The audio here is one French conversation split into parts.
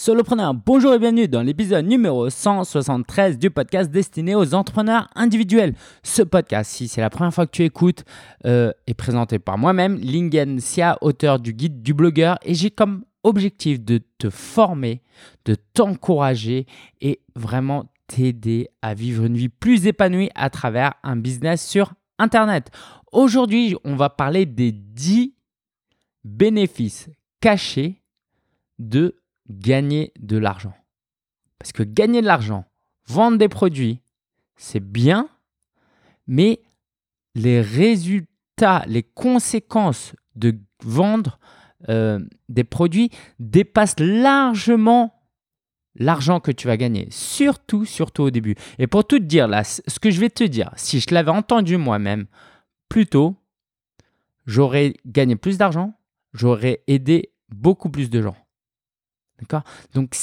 Solopreneur, bonjour et bienvenue dans l'épisode numéro 173 du podcast destiné aux entrepreneurs individuels. Ce podcast, si c'est la première fois que tu écoutes, euh, est présenté par moi-même, Lingen Sia, auteur du guide du blogueur, et j'ai comme objectif de te former, de t'encourager et vraiment t'aider à vivre une vie plus épanouie à travers un business sur Internet. Aujourd'hui, on va parler des 10 bénéfices cachés de gagner de l'argent. Parce que gagner de l'argent, vendre des produits, c'est bien, mais les résultats, les conséquences de vendre euh, des produits dépassent largement l'argent que tu vas gagner. Surtout, surtout au début. Et pour tout te dire, là, ce que je vais te dire, si je l'avais entendu moi-même, plutôt, j'aurais gagné plus d'argent, j'aurais aidé beaucoup plus de gens. D'accord? Donc,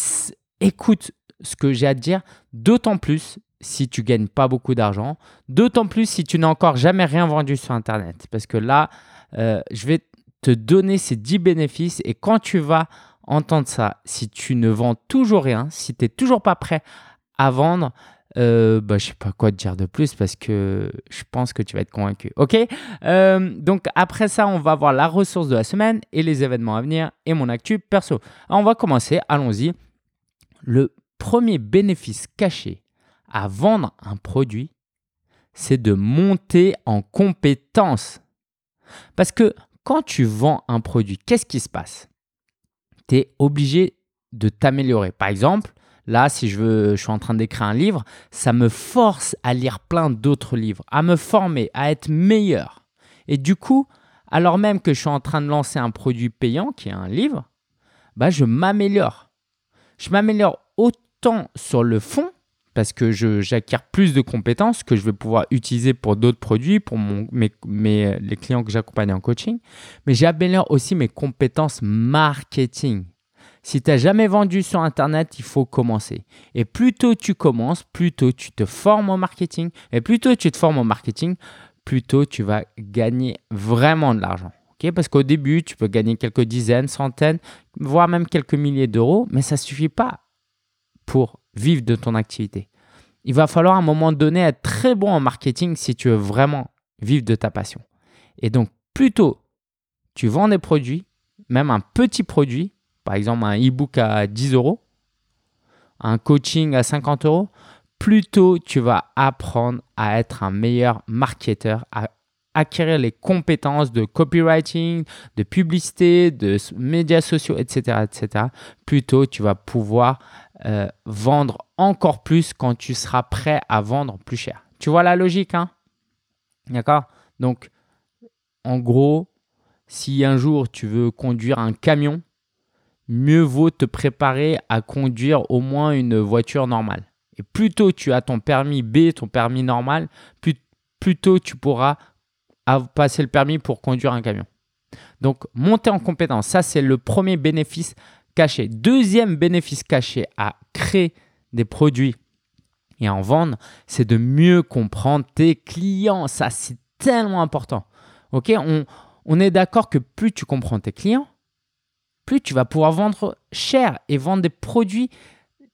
écoute ce que j'ai à te dire, d'autant plus si tu gagnes pas beaucoup d'argent, d'autant plus si tu n'as encore jamais rien vendu sur Internet. Parce que là, euh, je vais te donner ces 10 bénéfices et quand tu vas entendre ça, si tu ne vends toujours rien, si tu n'es toujours pas prêt à vendre, euh, bah, je sais pas quoi te dire de plus parce que je pense que tu vas être convaincu. Ok? Euh, Donc après ça, on va voir la ressource de la semaine et les événements à venir et mon actu perso. on va commencer, allons-y. Le premier bénéfice caché à vendre un produit, c'est de monter en compétence. Parce que quand tu vends un produit, qu'est-ce qui se passe? Tu es obligé de t'améliorer. Par exemple, Là, si je, veux, je suis en train d'écrire un livre, ça me force à lire plein d'autres livres, à me former, à être meilleur. Et du coup, alors même que je suis en train de lancer un produit payant, qui est un livre, bah, je m'améliore. Je m'améliore autant sur le fond, parce que j'acquiers plus de compétences que je vais pouvoir utiliser pour d'autres produits, pour mon, mes, les clients que j'accompagne en coaching, mais j'améliore aussi mes compétences marketing. Si tu n'as jamais vendu sur Internet, il faut commencer. Et plus tôt tu commences, plus tôt tu te formes au marketing. Et plus tôt tu te formes au marketing, plus tôt tu vas gagner vraiment de l'argent. Parce qu'au début, tu peux gagner quelques dizaines, centaines, voire même quelques milliers d'euros, mais ça ne suffit pas pour vivre de ton activité. Il va falloir à un moment donné être très bon en marketing si tu veux vraiment vivre de ta passion. Et donc, plus tôt tu vends des produits, même un petit produit, par exemple un e-book à 10 euros, un coaching à 50 euros, plutôt tu vas apprendre à être un meilleur marketeur, à acquérir les compétences de copywriting, de publicité, de médias sociaux, etc. etc. Plutôt tu vas pouvoir euh, vendre encore plus quand tu seras prêt à vendre plus cher. Tu vois la logique, hein? D'accord? Donc, en gros, si un jour tu veux conduire un camion, mieux vaut te préparer à conduire au moins une voiture normale. Et plus tôt tu as ton permis B, ton permis normal, plus, tôt tu pourras passer le permis pour conduire un camion. Donc, monter en compétence, ça c'est le premier bénéfice caché. Deuxième bénéfice caché à créer des produits et en vendre, c'est de mieux comprendre tes clients. Ça, c'est tellement important. On est d'accord que plus tu comprends tes clients, plus tu vas pouvoir vendre cher et vendre des produits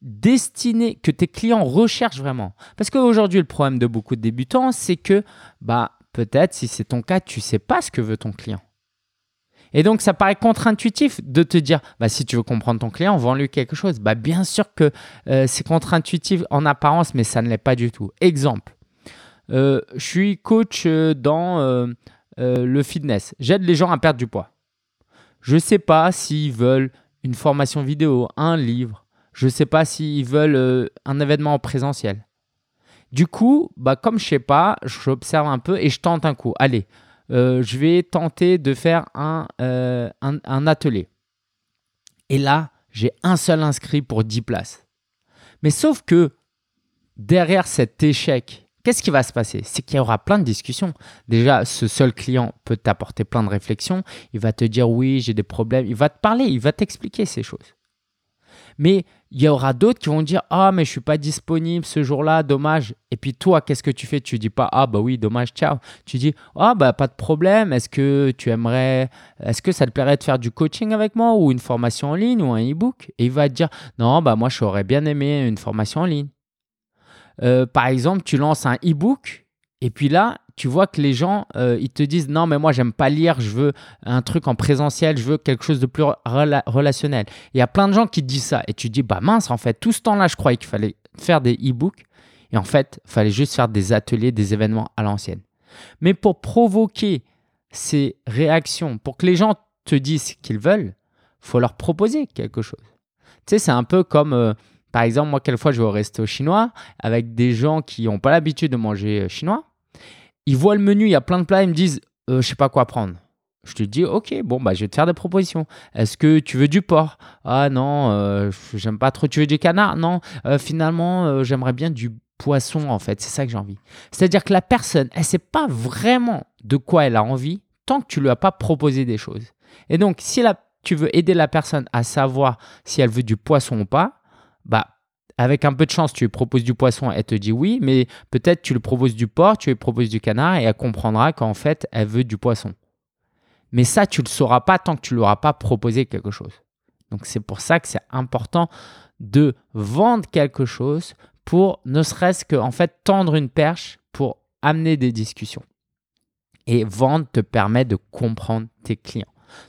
destinés que tes clients recherchent vraiment. Parce qu'aujourd'hui, le problème de beaucoup de débutants, c'est que bah, peut-être si c'est ton cas, tu ne sais pas ce que veut ton client. Et donc, ça paraît contre-intuitif de te dire, bah, si tu veux comprendre ton client, vends-lui quelque chose. Bah, bien sûr que euh, c'est contre-intuitif en apparence, mais ça ne l'est pas du tout. Exemple, euh, je suis coach euh, dans le fitness. J'aide les gens à perdre du poids. Je ne sais pas s'ils veulent une formation vidéo, un livre. Je ne sais pas s'ils veulent euh, un événement en présentiel. Du coup, bah, comme je ne sais pas, j'observe un peu et je tente un coup. Allez, euh, je vais tenter de faire euh, un, un atelier. Et là, j'ai un seul inscrit pour 10 places. Mais sauf que derrière cet échec, Qu'est-ce qui va se passer? C'est qu'il y aura plein de discussions. Déjà, ce seul client peut t'apporter plein de réflexions. Il va te dire oui, j'ai des problèmes. Il va te parler, il va t'expliquer ces choses. Mais il y aura d'autres qui vont dire Ah, mais je suis pas disponible ce jour-là, dommage. Et puis toi, qu'est-ce que tu fais? Tu dis pas Ah, bah oui, dommage, ciao. Tu dis Ah, bah pas de problème. Est-ce que tu aimerais, est-ce que ça te plairait de faire du coaching avec moi ou une formation en ligne ou un e-book Et il va te dire Non, bah moi, j'aurais bien aimé une formation en ligne. Euh, par exemple, tu lances un e-book et puis là, tu vois que les gens, euh, ils te disent non, mais moi, j'aime pas lire, je veux un truc en présentiel, je veux quelque chose de plus relationnel. Il y a plein de gens qui te disent ça. Et tu dis, bah mince, en fait, tout ce temps-là, je croyais qu'il fallait faire des e-books. Et en fait, il fallait juste faire des ateliers, des événements à l'ancienne. Mais pour provoquer ces réactions, pour que les gens te disent ce qu'ils veulent, faut leur proposer quelque chose. Tu sais, c'est un peu comme, euh, par exemple, moi, quelquefois, je vais au chinois avec des gens qui n'ont pas l'habitude de manger euh, chinois ils voient le menu, il y a plein de plats, ils me disent euh, je sais pas quoi prendre. Je te dis ok, bon bah je vais te faire des propositions. Est-ce que tu veux du porc? Ah non, euh, j'aime pas trop. Tu veux du canard? Non. Euh, finalement, j'aimerais bien du poisson en fait. C'est ça que j'ai envie. C'est-à-dire que la personne, elle sait pas vraiment de quoi elle a envie tant que tu lui as pas proposé des choses. Et donc si tu veux aider la personne à savoir si elle veut du poisson ou pas, bah avec un peu de chance, tu lui proposes du poisson, elle te dit oui, mais peut-être tu lui proposes du porc, tu lui proposes du canard et elle comprendra qu'en fait, elle veut du poisson. Mais ça, tu ne le sauras pas tant que tu ne lui auras pas proposé quelque chose. Donc c'est pour ça que c'est important de vendre quelque chose pour ne serait-ce que en fait tendre une perche pour amener des discussions. Et vendre te permet de comprendre tes clients.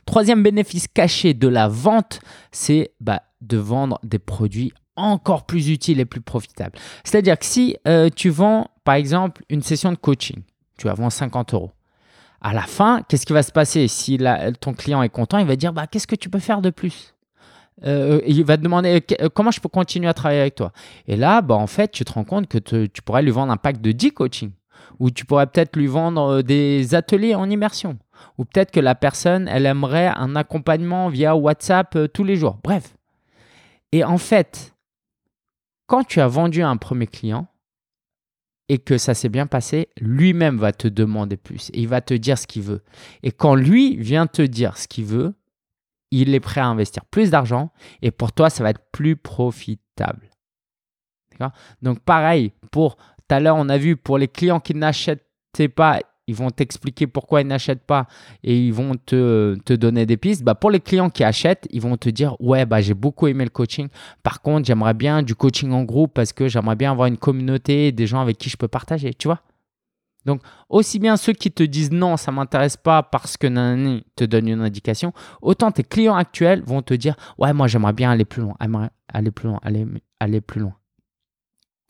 Troisième bénéfice caché de la vente, c'est bah, de vendre des produits encore plus utile et plus profitable. C'est-à-dire que si euh, tu vends, par exemple, une session de coaching, tu vas vendre 50 euros. À la fin, qu'est-ce qui va se passer? Si ton client est content, il va dire bah, Qu'est-ce que tu peux faire de plus? Euh, Il va te demander euh, Comment je peux continuer à travailler avec toi? Et là, bah, en fait, tu te rends compte que tu pourrais lui vendre un pack de 10 coachings. Ou tu pourrais peut-être lui vendre des ateliers en immersion. Ou peut-être que la personne, elle aimerait un accompagnement via WhatsApp tous les jours. Bref. Et en fait, quand tu as vendu à un premier client et que ça s'est bien passé, lui-même va te demander plus et il va te dire ce qu'il veut. Et quand lui vient te dire ce qu'il veut, il est prêt à investir plus d'argent et pour toi, ça va être plus profitable. Donc pareil, pour tout à l'heure, on a vu pour les clients qui n'achetaient pas ils vont t'expliquer pourquoi ils n'achètent pas et ils vont te, te, donner des pistes. Bah, pour les clients qui achètent, ils vont te dire Ouais, bah, j'ai beaucoup aimé le coaching. Par contre, j'aimerais bien du coaching en groupe parce que j'aimerais bien avoir une communauté, des gens avec qui je peux partager. Tu vois donc, aussi bien ceux qui te disent non, ça ne m'intéresse pas parce que Nani te donne une indication, autant tes clients actuels vont te dire Ouais, moi, j'aimerais bien aller plus loin, aller plus loin, aller, aller plus loin.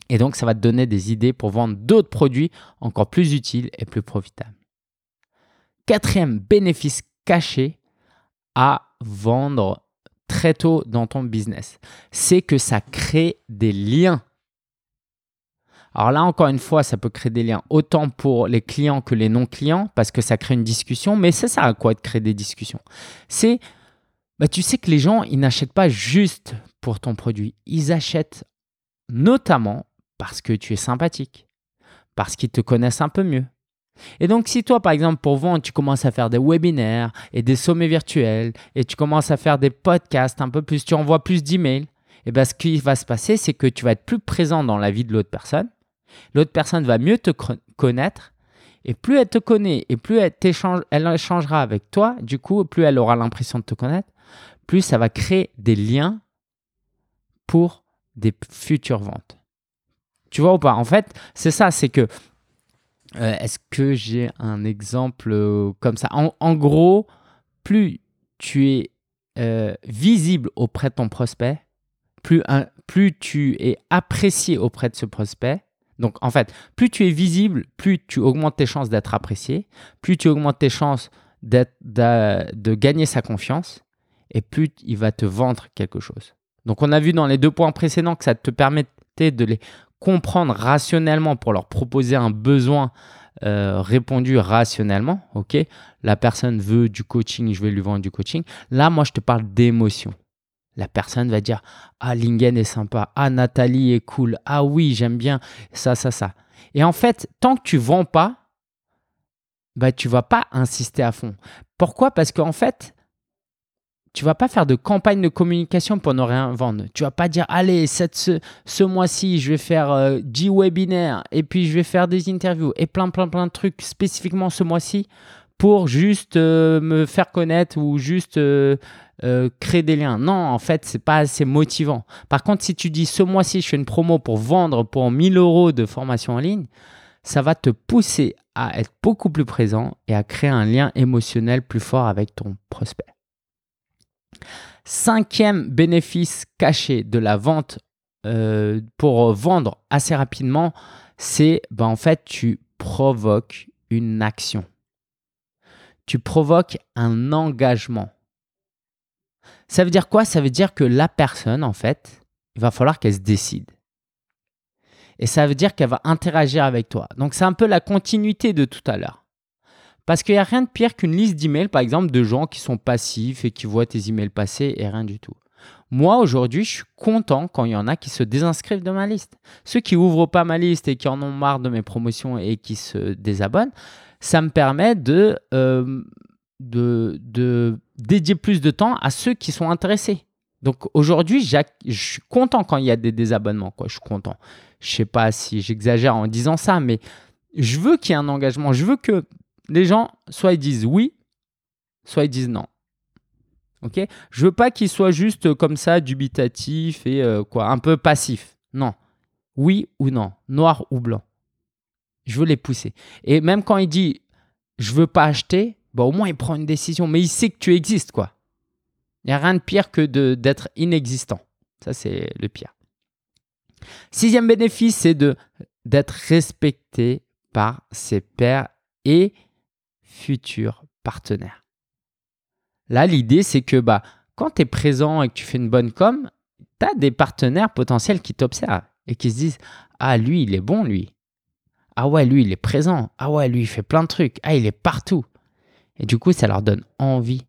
Et donc, ça va te donner des idées pour vendre d'autres produits encore plus utiles et plus profitables. Quatrième bénéfice caché à vendre très tôt dans ton business, c'est que ça crée des liens. Alors là, encore une fois, ça peut créer des liens autant pour les clients que les non-clients parce que ça crée une discussion. Mais ça sert à quoi de créer des discussions? C'est, bah, tu sais que les gens, ils n'achètent pas juste pour ton produit. Ils achètent notamment parce que tu es sympathique, parce qu'ils te connaissent un peu mieux. Et donc, si toi, par exemple, pour vendre, tu commences à faire des webinaires et des sommets virtuels et tu commences à faire des podcasts un peu plus, tu envoies plus d'emails, et eh bien ce qui va se passer, c'est que tu vas être plus présent dans la vie de l'autre personne. L'autre personne va mieux te connaître et plus elle te connaît et plus elle, elle échangera avec toi, du coup, plus elle aura l'impression de te connaître, plus ça va créer des liens pour des futures ventes. Tu vois ou pas? En fait, c'est ça, c'est que. Euh, est-ce que j'ai un exemple euh, comme ça? En, gros, plus tu es euh, visible auprès de ton prospect, plus, tu es apprécié auprès de ce prospect. Donc, en fait, plus tu es visible, plus tu augmentes tes chances d'être apprécié, plus tu augmentes tes chances de gagner sa confiance, et plus il va te vendre quelque chose. Donc, on a vu dans les deux points précédents que ça te permettait de les comprendre rationnellement pour leur proposer un besoin euh, répondu rationnellement, ok? La personne veut du coaching, je vais lui vendre du coaching. Là, moi, je te parle d'émotion. La personne va dire Ah, Lingen est sympa. Ah, Nathalie est cool. Ah, oui, j'aime bien ça, ça, ça. Et en fait, tant que tu vends pas, bah, tu vas pas insister à fond. Pourquoi? Parce qu'en fait, tu vas pas faire de campagne de communication pour ne rien vendre. Tu vas pas dire allez cette, ce, mois-ci je vais faire 10 euh, webinaires et puis je vais faire des interviews et plein plein plein de trucs spécifiquement ce mois-ci pour juste euh, me faire connaître ou juste euh, créer des liens. Non, en fait, c'est pas assez motivant. Par contre, si tu dis ce mois-ci je fais une promo pour vendre pour 1000 euros de formation en ligne, ça va te pousser à être beaucoup plus présent et à créer un lien émotionnel plus fort avec ton prospect. Cinquième bénéfice caché de la vente euh, pour vendre assez rapidement, c'est ben, en fait tu provoques une action. Tu provoques un engagement. Ça veut dire quoi? Ça veut dire que la personne, en fait, il va falloir qu'elle se décide. Et ça veut dire qu'elle va interagir avec toi. Donc c'est un peu la continuité de tout à l'heure. Parce qu'il n'y a rien de pire qu'une liste d'emails, par exemple, de gens qui sont passifs et qui voient tes emails passer et rien du tout. Moi, aujourd'hui, je suis content quand il y en a qui se désinscrivent de ma liste. Ceux qui ouvrent pas ma liste et qui en ont marre de mes promotions et qui se désabonnent, ça me permet de, euh, de, dédier plus de temps à ceux qui sont intéressés. Donc aujourd'hui, je suis content quand il y a des désabonnements. Quoi. Je suis content. Je sais pas si j'exagère en disant ça, mais je veux qu'il y ait un engagement. Je veux que les gens, soit ils disent oui, soit ils disent non. Ok? Je veux pas qu'ils soient juste comme ça, dubitatifs et euh, quoi, un peu passifs. Non. Oui ou non, noir ou blanc. Je veux les pousser. Et même quand il dit je veux pas acheter, bah, au moins il prend une décision, mais il sait que tu existes quoi. Il n'y a rien de pire que d'être inexistant. Ça c'est le pire. Sixième bénéfice, c'est d'être respecté par ses pairs et futurs partenaires. Là, l'idée, c'est que bah, quand tu es présent et que tu fais une bonne com, tu as des partenaires potentiels qui t'observent et qui se disent Ah, lui, il est bon, lui. Ah ouais, lui, il est présent. Ah ouais, lui, il fait plein de trucs. Ah, il est partout. Et du coup, ça leur donne envie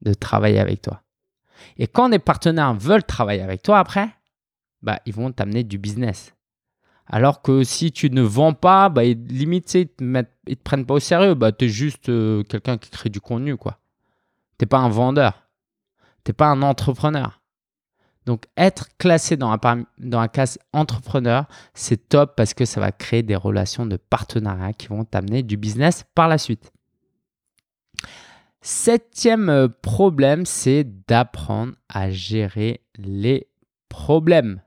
de travailler avec toi. Et quand des partenaires veulent travailler avec toi après, bah, ils vont t'amener du business. Alors que si tu ne vends pas, bah, limite, ils ne te, prennent pas au sérieux. Bah, tu es juste euh, quelqu'un qui crée du contenu. Tu n'es pas un vendeur. Tu n'es pas un entrepreneur. Donc, être classé dans un, dans un classe entrepreneur, c'est top parce que ça va créer des relations de partenariat qui vont t'amener du business par la suite. Septième euh, problème, c'est d'apprendre à gérer les problèmes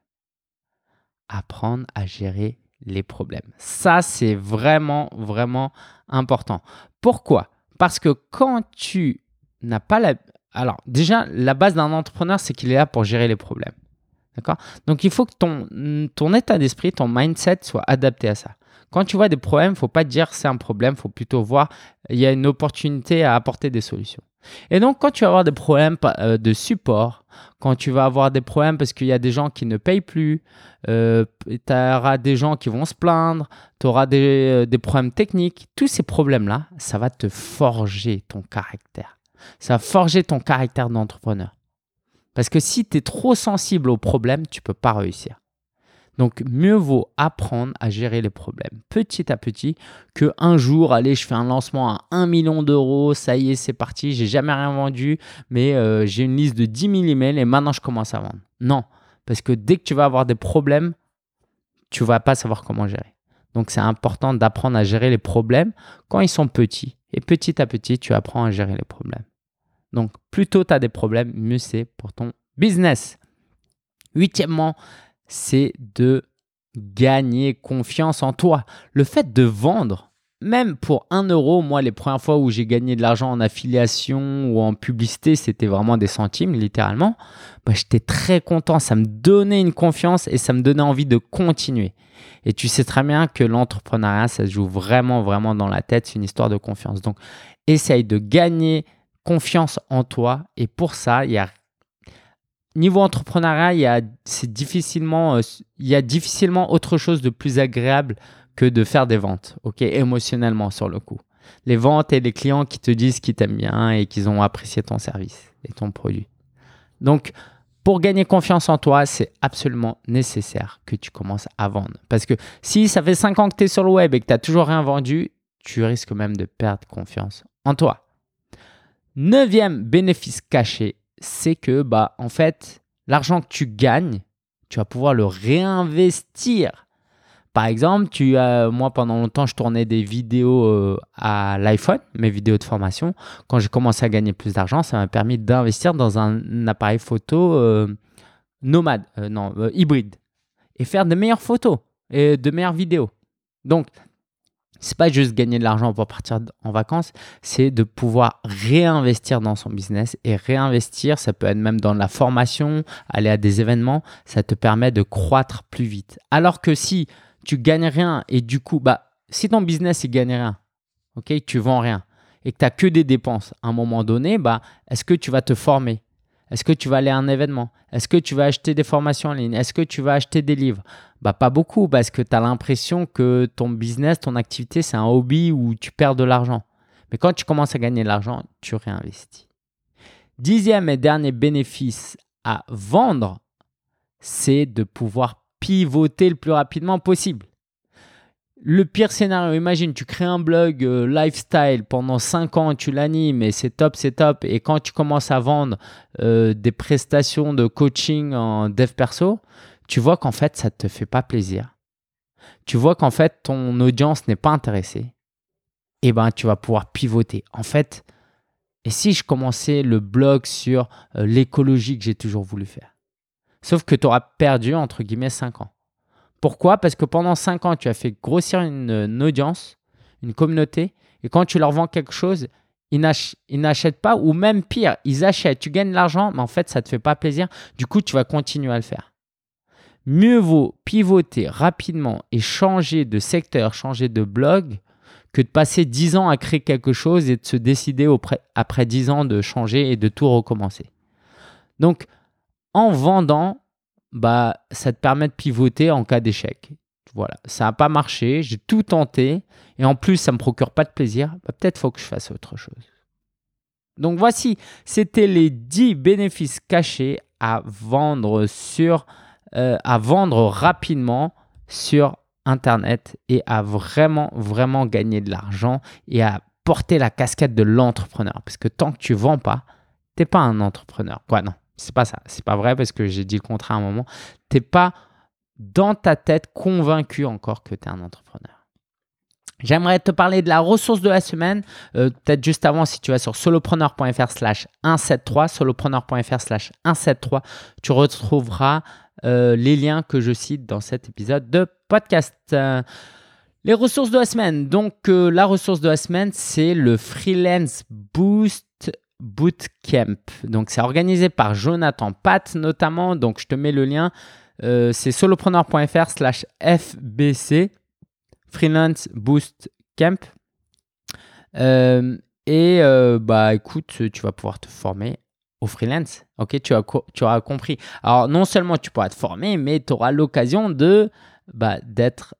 apprendre à gérer les problèmes. Ça, c'est vraiment, vraiment important. Pourquoi? Parce que quand tu n'as pas la... Alors, déjà, la base d'un entrepreneur, c'est qu'il est là pour gérer les problèmes. D'accord? Donc, il faut que ton, état d'esprit, ton mindset soit adapté à ça. Quand tu vois des problèmes, il ne faut pas dire c'est un problème, il faut plutôt voir il y a une opportunité à apporter des solutions. Et donc, quand tu vas avoir des problèmes euh, de support, quand tu vas avoir des problèmes parce qu'il y a des gens qui ne payent plus, euh, tu auras des gens qui vont se plaindre, tu auras des, euh, des, problèmes techniques, tous ces problèmes-là, ça va te forger ton caractère. Ça va forger ton caractère d'entrepreneur. Parce que si tu es trop sensible aux problèmes, tu ne peux pas réussir. Donc, mieux vaut apprendre à gérer les problèmes petit à petit que un jour, allez, je fais un lancement à 1 million d'euros, ça y est, c'est parti, j'ai jamais rien vendu, mais euh, j'ai une liste de 10 000 emails et maintenant je commence à vendre. Non, parce que dès que tu vas avoir des problèmes, tu vas pas savoir comment gérer. Donc, c'est important d'apprendre à gérer les problèmes quand ils sont petits. Et petit à petit, tu apprends à gérer les problèmes. Donc, plus tôt tu as des problèmes, mieux c'est pour ton business. Huitièmement, c'est de gagner confiance en toi. Le fait de vendre, même pour un euro, moi, les premières fois où j'ai gagné de l'argent en affiliation ou en publicité, c'était vraiment des centimes, littéralement. Bah, J'étais très content. Ça me donnait une confiance et ça me donnait envie de continuer. Et tu sais très bien que l'entrepreneuriat, ça se joue vraiment, vraiment dans la tête. C'est une histoire de confiance. Donc, essaye de gagner confiance en toi. Et pour ça, il y a niveau entrepreneuriat, il y a, c'est difficilement, euh, il y a difficilement autre chose de plus agréable que de faire des ventes, ok, émotionnellement sur le coup. Les ventes et les clients qui te disent qu'ils t'aiment bien et qu'ils ont apprécié ton service et ton produit. Donc, pour gagner confiance en toi, c'est absolument nécessaire que tu commences à vendre. Parce que si ça fait 5 ans que tu es sur le web et que tu n'as toujours rien vendu, tu risques même de perdre confiance en toi. Neuvième bénéfice caché, c'est que, bah, en fait, l'argent que tu gagnes, tu vas pouvoir le réinvestir. Par exemple, tu as, moi pendant longtemps, je tournais des vidéos euh, à l'iPhone, mes vidéos de formation. Quand j'ai commencé à gagner plus d'argent, ça m'a permis d'investir dans un appareil photo euh, nomade, euh, non, hybride, et faire de meilleures photos et de meilleures vidéos. Donc, c'est pas juste gagner de l'argent pour partir en vacances, c'est de pouvoir réinvestir dans son business et réinvestir, ça peut être même dans la formation, aller à des événements, ça te permet de croître plus vite. Alors que si tu gagnes rien et du coup, bah, si ton business il gagne rien, ok, tu vends rien et que tu n'as que des dépenses, à un moment donné, bah, est-ce que tu vas te former? Est-ce que tu vas aller à un événement? Est-ce que tu vas acheter des formations en ligne? Est-ce que tu vas acheter des livres? Bah pas beaucoup parce que tu as l'impression que ton business, ton activité, c'est un hobby où tu perds de l'argent. Mais quand tu commences à gagner de l'argent, tu réinvestis. Dixième et dernier bénéfice à vendre, c'est de pouvoir pivoter le plus rapidement possible le pire scénario, imagine, tu crées un blog euh, lifestyle pendant 5 ans, tu l'animes et c'est top, c'est top. Et quand tu commences à vendre euh, des prestations de coaching en dev perso, tu vois qu'en fait, ça ne te fait pas plaisir. Tu vois qu'en fait, ton audience n'est pas intéressée. Et eh ben, tu vas pouvoir pivoter. En fait, et si je commençais le blog sur euh, l'écologie que j'ai toujours voulu faire? Sauf que tu auras perdu, entre guillemets, 5 ans. Pourquoi? Parce que pendant 5 ans, tu as fait grossir une, audience, une communauté, et quand tu leur vends quelque chose, ils n'achètent pas, ou même pire, ils achètent, tu gagnes de l'argent, mais en fait, ça ne te fait pas plaisir. Du coup, tu vas continuer à le faire. Mieux vaut pivoter rapidement et changer de secteur, changer de blog, que de passer 10 ans à créer quelque chose et de se décider après 10 ans de changer et de tout recommencer. Donc, en vendant, bah, ça te permet de pivoter en cas d'échec. Voilà, ça n'a pas marché, j'ai tout tenté, et en plus, ça ne me procure pas de plaisir, bah, peut-être faut que je fasse autre chose. Donc voici, c'était les 10 bénéfices cachés à vendre sur, euh, à vendre rapidement sur Internet et à vraiment, vraiment gagner de l'argent et à porter la casquette de l'entrepreneur. Parce que tant que tu vends pas, tu n'es pas un entrepreneur. Quoi, non, c'est pas ça. C'est pas vrai parce que j'ai dit le contraire à un moment. T'es pas dans ta tête convaincu encore que tu es un entrepreneur. J'aimerais te parler de la ressource de la semaine. Euh, peut-être juste avant, si tu vas sur solopreneur.fr slash 173, solopreneur.fr slash 173, tu retrouveras euh, les liens que je cite dans cet épisode de podcast. les ressources de la semaine. Donc, euh, la ressource de la semaine, c'est le Freelance Boost Bootcamp. Donc, c'est organisé par Jonathan Pat notamment. Donc, je te mets le lien. Euh, c'est solopreneur.fr slash FBC, Freelance Boost Camp. Euh, et euh, bah écoute, tu vas pouvoir te former au freelance. Ok, tu, as, tu auras compris. Alors, non seulement tu pourras te former, mais tu auras l'occasion de bah, d'être,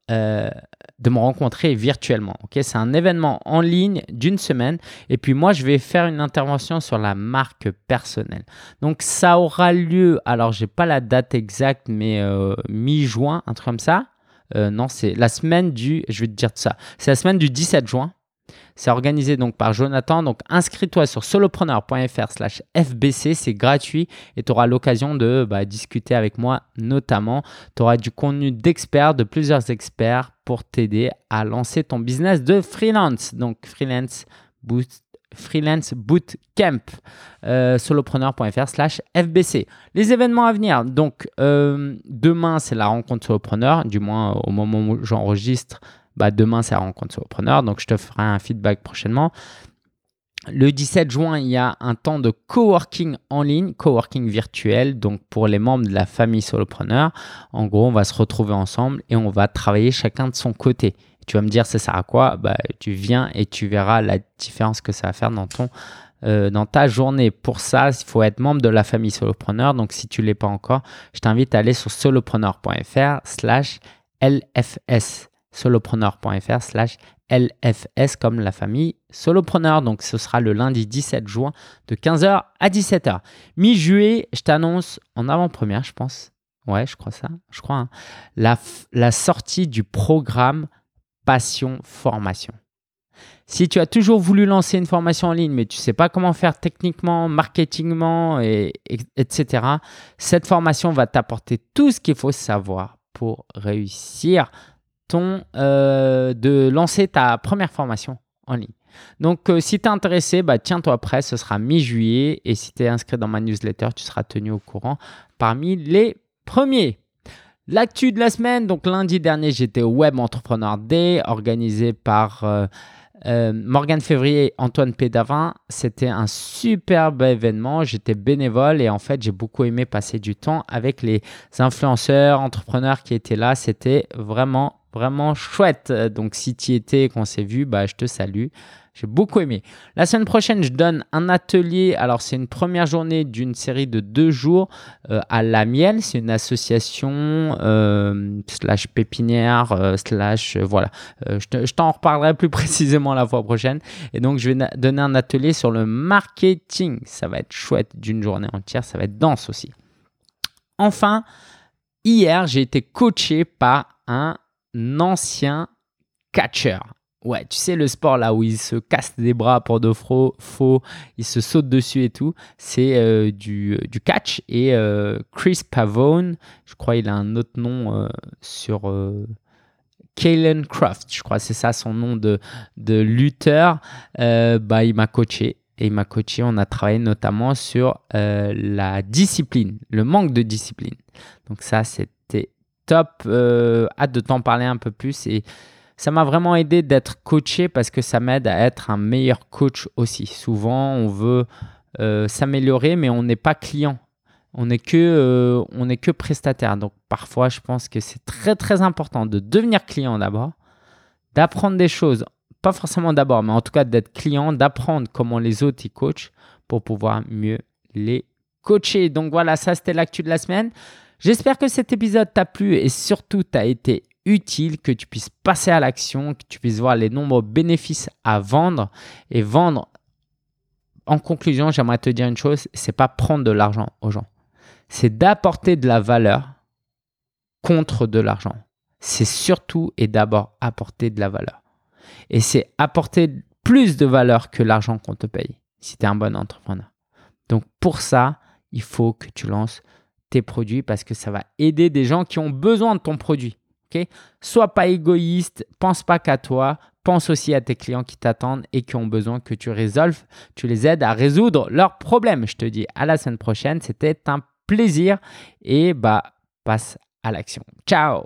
de me rencontrer virtuellement. C'est un événement en ligne d'une semaine. Et puis moi, je vais faire une intervention sur la marque personnelle. Donc ça aura lieu. Alors j'ai pas la date exacte, mais euh, mi-juin, un truc comme ça. Euh, non, c'est la semaine du. Je vais te dire ça. C'est la semaine du 17 juin. C'est organisé donc par Jonathan. Donc inscris-toi sur solopreneur.fr slash FBC, c'est gratuit et tu auras l'occasion de bah, discuter avec moi notamment. Tu auras du contenu d'experts, de plusieurs experts pour t'aider à lancer ton business de freelance. Donc freelance boost freelance bootcamp euh, solopreneur.fr slash fbc les événements à venir donc euh, demain c'est la rencontre solopreneur du moins au moment où j'enregistre bah, demain, c'est la rencontre solopreneur. Donc, je te ferai un feedback prochainement. Le 17 juin, il y a un temps de coworking en ligne, coworking virtuel, donc pour les membres de la famille solopreneur. En gros, on va se retrouver ensemble et on va travailler chacun de son côté. Tu vas me dire, ça sert à quoi? Bah, Tu viens et tu verras la différence que ça va faire dans, ton, euh, dans ta journée. Pour ça, il faut être membre de la famille solopreneur. Donc, si tu ne l'es pas encore, je t'invite à aller sur solopreneur.fr slash LFS solopreneur.fr slash LFS comme la famille solopreneur. Donc ce sera le lundi 17 juin de 15h à 17h. Mi-juillet, je t'annonce en avant-première, je pense. Ouais, je crois ça. Je crois. Hein. la, sortie du programme Passion Formation. Si tu as toujours voulu lancer une formation en ligne, mais tu ne sais pas comment faire techniquement, marketingement, et, etc., cette formation va t'apporter tout ce qu'il faut savoir pour réussir ton, euh, de lancer ta première formation en ligne. Donc, euh, si tu es intéressé, bah, tiens-toi prêt, ce sera mi-juillet. Et si tu es inscrit dans ma newsletter, tu seras tenu au courant parmi les premiers. L'actu de la semaine, donc lundi dernier, j'étais au Web Entrepreneur Day organisé par euh, euh, Morgane Février Antoine Pédavin. C'était un superbe événement. J'étais bénévole et en fait, j'ai beaucoup aimé passer du temps avec les influenceurs, entrepreneurs qui étaient là. C'était vraiment, vraiment chouette. Donc, si tu étais et qu'on s'est vu, bah, je te salue. J'ai beaucoup aimé. La semaine prochaine, je donne un atelier. Alors, c'est une première journée d'une série de deux jours euh, à La Miel. C'est une association euh, slash pépinière euh, slash voilà. je t'en reparlerai plus précisément la fois prochaine. Et donc, je vais donner un atelier sur le marketing. Ça va être chouette d'une journée entière. Ça va être dense aussi. Enfin, hier, j'ai été coaché par un ancien catcheur. Ouais, tu sais, le sport là où il se casse des bras pour de faux, faux il se saute dessus et tout, c'est euh, du, euh, du, catch. Et euh, Chris Pavone, je crois il a un autre nom sur Kalen Croft, je crois c'est ça son nom de, de lutteur, bah, il m'a coaché. Et il m'a coaché, on a travaillé notamment sur la discipline, le manque de discipline. Donc ça, c'était top. hâte de t'en parler un peu plus. Et ça m'a vraiment aidé d'être coaché parce que ça m'aide à être un meilleur coach aussi. Souvent, on veut euh, s'améliorer, mais on n'est pas client. On n'est que, euh, que prestataire. Donc parfois, je pense que c'est très très important de devenir client d'abord, d'apprendre des choses, pas forcément d'abord, mais en tout cas d'être client, d'apprendre comment les autres y coachent pour pouvoir mieux les coacher. Donc voilà, ça c'était l'actu de la semaine. J'espère que cet épisode t'a plu et surtout t'a été utile, que tu puisses passer à l'action, que tu puisses voir les nombreux bénéfices à vendre et vendre. En conclusion, j'aimerais te dire une chose, c'est pas prendre de l'argent aux gens. C'est d'apporter de la valeur contre de l'argent. C'est surtout et d'abord apporter de la valeur. Et c'est apporter plus de valeur que l'argent qu'on te paye si tu es un bon entrepreneur. Donc pour ça, il faut que tu lances tes produits parce que ça va aider des gens qui ont besoin de ton produit. Sois pas égoïste, pense pas qu'à toi, pense aussi à tes clients qui t'attendent et qui ont besoin que tu résolves, tu les aides à résoudre leurs problèmes. Je te dis à la semaine prochaine, c'était un plaisir et bah passe à l'action. Ciao